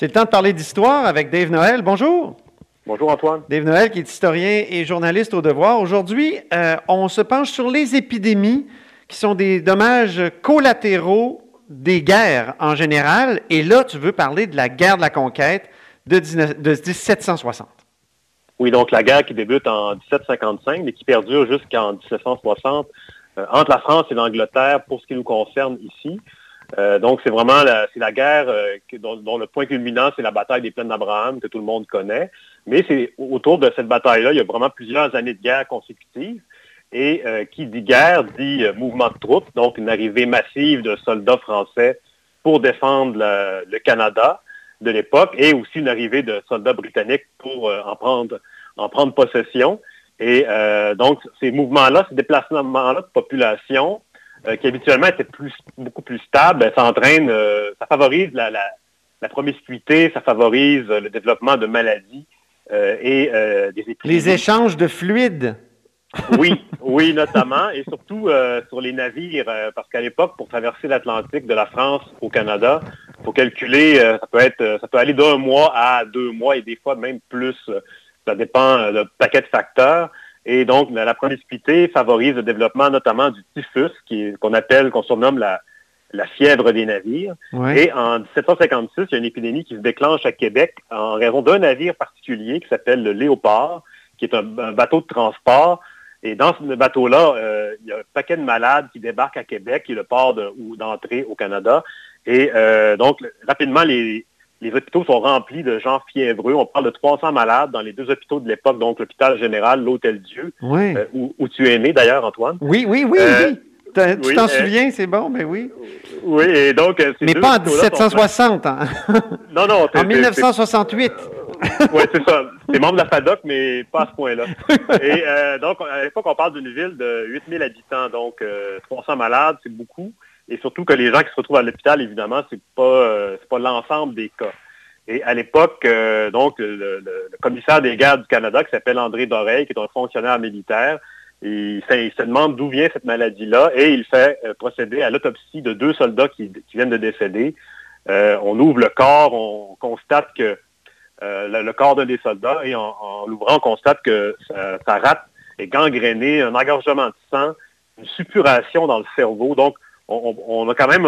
C'est le temps de parler d'histoire avec Dave Noël. Bonjour. Bonjour Antoine. Dave Noël qui est historien et journaliste au devoir. Aujourd'hui, euh, on se penche sur les épidémies qui sont des dommages collatéraux des guerres en général. Et là, tu veux parler de la guerre de la conquête de, 1760. Oui, donc la guerre qui débute en 1755, mais qui perdure jusqu'en 1760 euh, entre la France et l'Angleterre pour ce qui nous concerne ici. Euh, donc, c'est vraiment la, la guerre euh, dont, le point culminant, c'est la bataille des plaines d'Abraham, que tout le monde connaît. Mais c'est autour de cette bataille-là, il y a vraiment plusieurs années de guerre consécutives. Et qui dit guerre dit mouvement de troupes, donc une arrivée massive de soldats français pour défendre le Canada de l'époque, et aussi une arrivée de soldats britanniques pour en, prendre, en prendre possession. Et donc, ces mouvements-là, ces déplacements-là de population, euh, qui habituellement était plus, beaucoup plus stable, ben, ça entraîne, euh, ça favorise la, la, promiscuité, ça favorise le développement de maladies euh, et des épidémies. Les échanges de fluides. oui, oui, notamment, et surtout sur les navires, parce qu'à l'époque, pour traverser l'Atlantique de la France au Canada, il faut calculer, ça peut être, ça peut aller d'un mois à deux mois et des fois même plus. ça dépend d'un paquet de facteurs. Et donc, la, promiscuité favorise le développement notamment du typhus, qu'on appelle, qu'on surnomme la, fièvre des navires. Et en 1756, il y a une épidémie qui se déclenche à Québec en raison d'un navire particulier qui s'appelle le Léopard, qui est un, bateau de transport. Et dans ce bateau-là, euh, il y a un paquet de malades qui débarquent à Québec, qui est le port d'entrée au Canada. Et euh, donc, rapidement, les, les hôpitaux sont remplis de gens fiévreux. On parle de 300 malades dans les deux hôpitaux de l'époque, donc l'hôpital général, l'Hôtel Dieu, euh, où, tu es né d'ailleurs, Antoine. Oui, oui, oui, euh, oui. Tu t'en euh, souviens, c'est bon, mais oui. Oui, et donc... mais pas en 1760, hein? Non, non. En 1968. oui, c'est ça. C'est membre de la FADOC, mais pas à ce point-là. et donc, à l'époque, on parle d'une ville de 8000 habitants, donc 300 malades, c'est beaucoup et surtout que les gens qui se retrouvent à l'hôpital, évidemment, c'est pas euh, pas l'ensemble des cas. Et à l'époque, euh, donc, le, commissaire des guerres du Canada, qui s'appelle André Dorey, qui est un fonctionnaire militaire, il, se demande d'où vient cette maladie-là et il fait euh, procéder à l'autopsie de deux soldats qui, viennent de décéder. on ouvre le corps, on constate que le, corps d'un des soldats et en, l'ouvrant, on constate que sa, rate est gangrénée, un engorgement de sang, une suppuration dans le cerveau. Donc, on, a quand même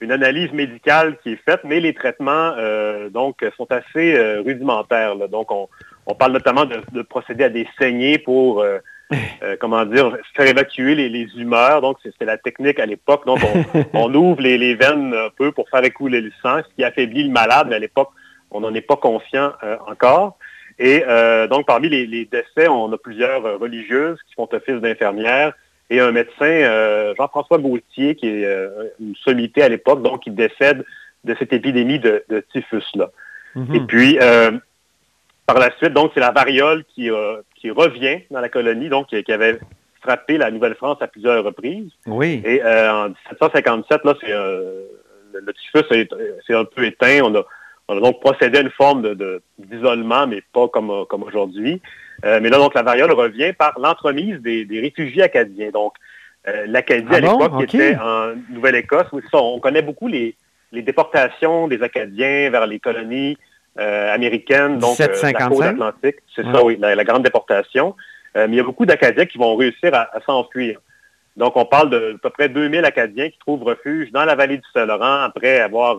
une analyse médicale qui est faite, mais les traitements euh, donc sont assez euh, rudimentaires. Donc, on, parle notamment de, procéder à des saignées pour, euh, comment dire, faire évacuer les, humeurs. Donc, c'était la technique à l'époque. Donc, on, ouvre les, veines un peu pour faire écouler le sang, ce qui affaiblit le malade, mais à l'époque, on n'en est pas conscient encore. Et donc, parmi les, les, décès, on a plusieurs religieuses qui font office d'infirmières, et un médecin, euh, Jean-François Gauthier, qui est euh, une sommité à l'époque, donc qui décède de cette épidémie de, typhus-là. Mhm. Et puis, euh, par la suite, donc, c'est la variole qui, qui revient dans la colonie, donc qui, avait frappé la Nouvelle-France à plusieurs reprises. Oui. Et en 1757, là, c'est, le, typhus s'est un peu éteint. On a, on a donc procédé à une forme de, d'isolement, mais pas comme, comme aujourd'hui. Euh, mais là, donc, la variole revient par l'entremise des, réfugiés acadiens. Donc, euh, l'Acadie, à ah l'époque, était en Nouvelle-Écosse. on connaît beaucoup les, déportations des Acadiens vers les colonies euh, américaines, donc la côte atlantique. C'est ça, oui, la, grande déportation. mais il y a beaucoup d'Acadiens qui vont réussir à, s'enfuir. Donc, on parle de à peu près 2000 Acadiens qui trouvent refuge dans la vallée du Saint-Laurent après avoir,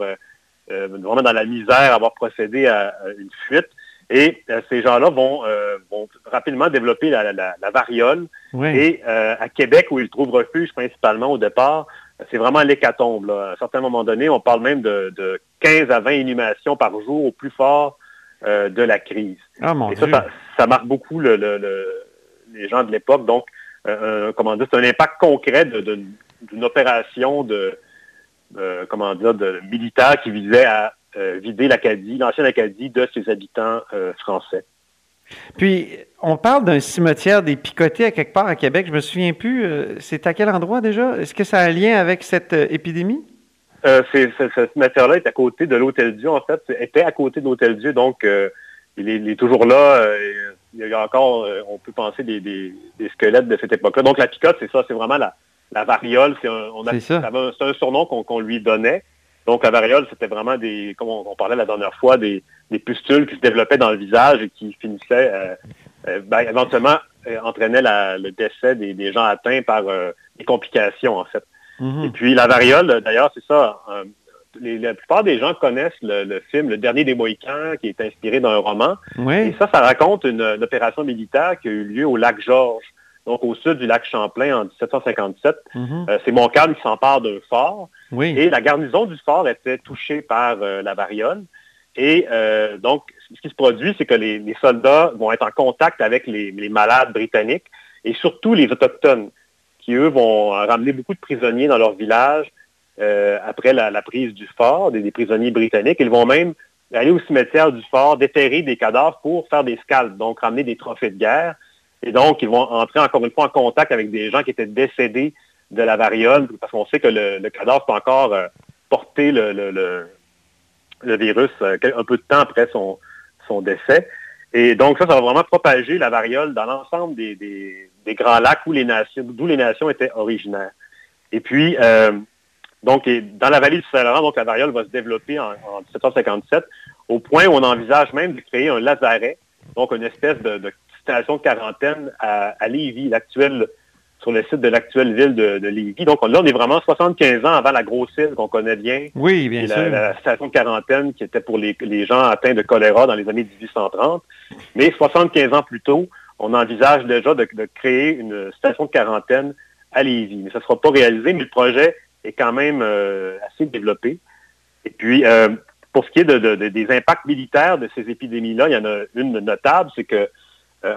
vraiment dans la misère, avoir procédé à une fuite. Et euh, ces gens-là vont, euh, vont, rapidement développer la, la, la variole. Et euh, à Québec, où ils trouvent refuge principalement au départ, c'est vraiment l'hécatombe. À un certain moment donné, on parle même de, de 15 à 20 inhumations par jour au plus fort de la crise. Ah, mon et ça, ça, marque beaucoup le, le, les gens de l'époque. Donc, comment dire, c'est un impact concret d'une opération de, comment dire, de militaire qui visait à vider l'Acadie, l'ancienne Acadie, de ses habitants euh, français. Puis, on parle d'un cimetière des Picotés à quelque part à Québec. Je me souviens plus. Euh, c'est à quel endroit déjà? Est-ce que ça a un lien avec cette épidémie? ce cimetière-là est à côté de l'Hôtel Dieu, en fait. était à côté de l'Hôtel Dieu, donc il est, toujours là. il y a encore, on peut penser, des, squelettes de cette époque-là. Donc, la picote, c'est ça. C'est vraiment la, variole. C'est un, un surnom qu'on lui donnait. Donc, la variole, c'était vraiment des, comme on, parlait la dernière fois, des, pustules qui se développaient dans le visage et qui finissaient, euh, euh, ben, éventuellement, entraînaient le décès des, gens atteints par des complications, en fait. Mm-hmm. Et puis, la variole, d'ailleurs, c'est ça. la plupart des gens connaissent le, film Le Dernier des Mohicans, qui est inspiré d'un roman. Et ça, ça raconte une, opération militaire qui a eu lieu au lac Georges donc au sud du lac Champlain en 1757. Mhm. Euh, c'est Montcalm qui s'empare d'un fort. Et la garnison du fort était touchée par euh, la variole. Et euh, donc, ce qui se produit, c'est que les, soldats vont être en contact avec les, malades britanniques et surtout les Autochtones, qui, eux, vont ramener beaucoup de prisonniers dans leur village après la, prise du fort, des, prisonniers britanniques. Ils vont même aller au cimetière du fort, déterrer des cadavres pour faire des scalps, donc ramener des trophées de guerre. Et donc, ils vont entrer encore une fois en contact avec des gens qui étaient décédés de la variole, parce qu'on sait que le, cadavre peut encore euh, porter le, virus euh, un peu de temps après son, décès. Et donc, ça, ça va vraiment propager la variole dans l'ensemble des, grands lacs les d'où les nations étaient originaires. Et puis, euh, donc, dans la vallée du Saint-Laurent, donc la variole va se développer en, 1757, au point où on envisage même de créer un lazaret, donc une espèce de station de quarantaine à, Lévis, l'actuelle, sur le site de l'actuelle ville de, Lévis. Donc là, on est vraiment 75 ans avant la grosse île qu'on connaît bien. Oui, bien sûr. La, station de quarantaine qui était pour les, gens atteints de choléra dans les années 1830. Mais 75 ans plus tôt, on envisage déjà de, créer une station de quarantaine à Lévis. Mais ça ne sera pas réalisé, mais le projet est quand même euh, assez développé. Et puis, euh, pour ce qui est des impacts militaires de ces épidémies-là, il y en a une notable, c'est que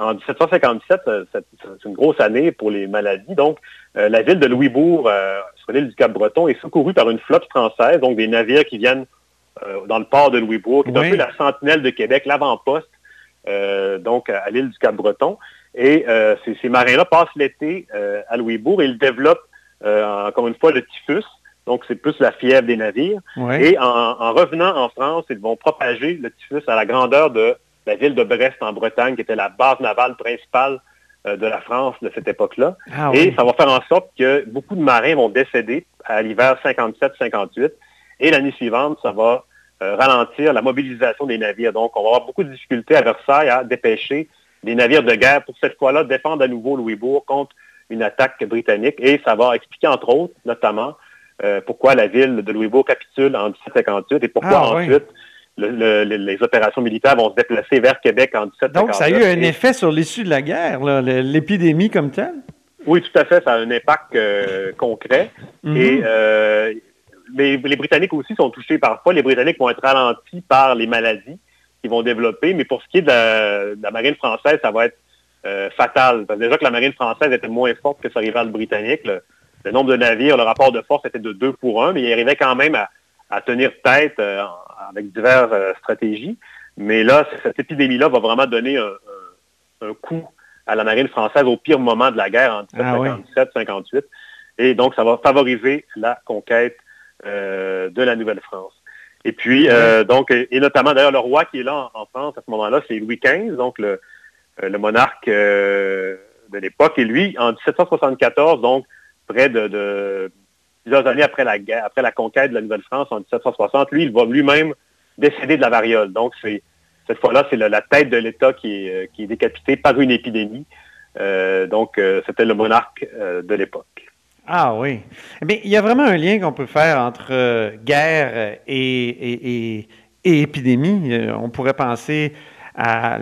en 1757, euh, c'est une grosse année pour les maladies. Donc, euh, la ville de Louisbourg, sur l'île du Cap-Breton, est secourue par une flotte française, donc des navires qui viennent dans le port de Louisbourg, qui est un peu la sentinelle de Québec, l'avant-poste, donc à l'île du Cap-Breton. Et ces, marins-là passent l'été à Louisbourg et ils développent, encore une fois, le typhus. Donc, c'est plus la fièvre des navires. Et en, en, revenant en France, ils vont propager le typhus à la grandeur de la ville de Brest en Bretagne, qui était la base navale principale euh, de la France de cette époque-là. Ah et ça va faire en sorte que beaucoup de marins vont décéder à l'hiver 57-58. Et l'année suivante, ça va euh, ralentir la mobilisation des navires. Donc, on va avoir beaucoup de difficultés à Versailles à dépêcher des navires de guerre pour cette fois-là défendre à nouveau Louisbourg contre une attaque britannique. Et ça va expliquer, entre autres, notamment, euh, pourquoi la ville de Louisbourg capitule en 1758 et pourquoi ah ensuite les opérations militaires vont se déplacer vers Québec en 1759. Donc, ça a eu un effet sur l'issue de la guerre, l'épidémie comme telle? Oui, tout à fait. Ça a un impact euh, concret. Mhm. Et euh, les Britanniques aussi sont touchés parfois. Les Britanniques vont être ralentis par les maladies qu'ils vont développer. Mais pour ce qui est de la, marine française, ça va être euh, fatal. Parce que déjà que la marine française était moins forte que sa rivale britannique. Le, nombre de navires, le rapport de force était de 2 pour 1, mais il arrivait quand même à, à tenir tête avec diverses euh, stratégies. Mais là, cette épidémie-là va vraiment donner un, coup à la marine française au pire moment de la guerre en 1757-58. Ah et donc, ça va favoriser la conquête euh, de la Nouvelle-France. Et puis, euh, donc, et, notamment, d'ailleurs, le roi qui est là en, France à ce moment-là, c'est Louis XV, donc le, monarque de l'époque. Et lui, en 1774, donc, près de plusieurs années après la après la conquête de la Nouvelle-France en 1760, lui, il va lui-même décéder de la variole. Donc, c'est cette fois-là, c'est la, tête de l'État qui est, euh, décapitée par une épidémie. Euh, donc, euh, c'était le monarque de l'époque. Ah oui. Mais eh il y a vraiment un lien qu'on peut faire entre guerre et, et, épidémie. On pourrait penser à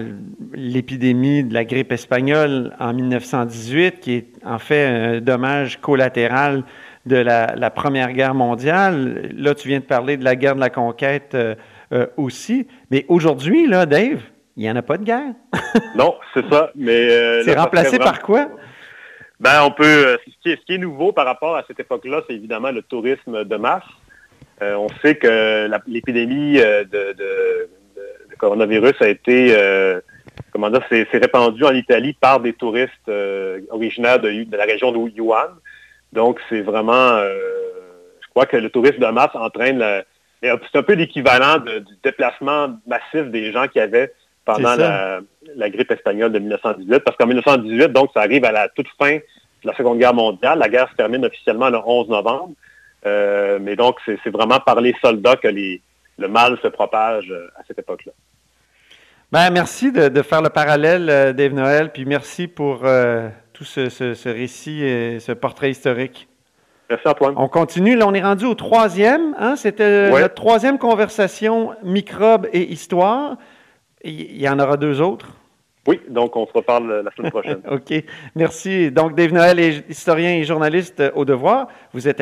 l'épidémie de la grippe espagnole en 1918, qui est en fait un dommage collatéral de la, Première Guerre mondiale. Là, tu viens de parler de la guerre de la conquête euh, euh, aussi. Mais aujourd'hui, là, Dave, il n'y en a pas de guerre. non, c'est ça. Mais euh, c'est remplacé par quoi? Ben, on peut. Ce qui, est, nouveau par rapport à cette époque-là, c'est évidemment le tourisme de masse. on sait que l'épidémie de, coronavirus a été, comment dire, s'est répandue en Italie par des touristes originaires de, de, la région de Yuan. Donc, c'est vraiment, euh, je crois que le tourisme de masse entraîne, c'est un peu l'équivalent du déplacement massif des gens qui avaient pendant la, grippe espagnole de 1918, parce qu'en 1918, donc, ça arrive à la toute fin de la Seconde Guerre mondiale. La guerre se termine officiellement le 11 novembre. mais donc, c'est vraiment par les soldats que les, le mal se propage à cette époque-là. Ben, merci de, faire le parallèle, Dave Noël, puis merci pour tout ce, récit et ce portrait historique. Merci Antoine. On continue. Là, on est rendu au troisième. Hein? C'était notre troisième conversation microbe et histoire. Il y en aura deux autres? Oui, donc on se reparle la semaine prochaine. OK. Merci. Donc, Dave Noël est historien et journaliste au Devoir. Vous êtes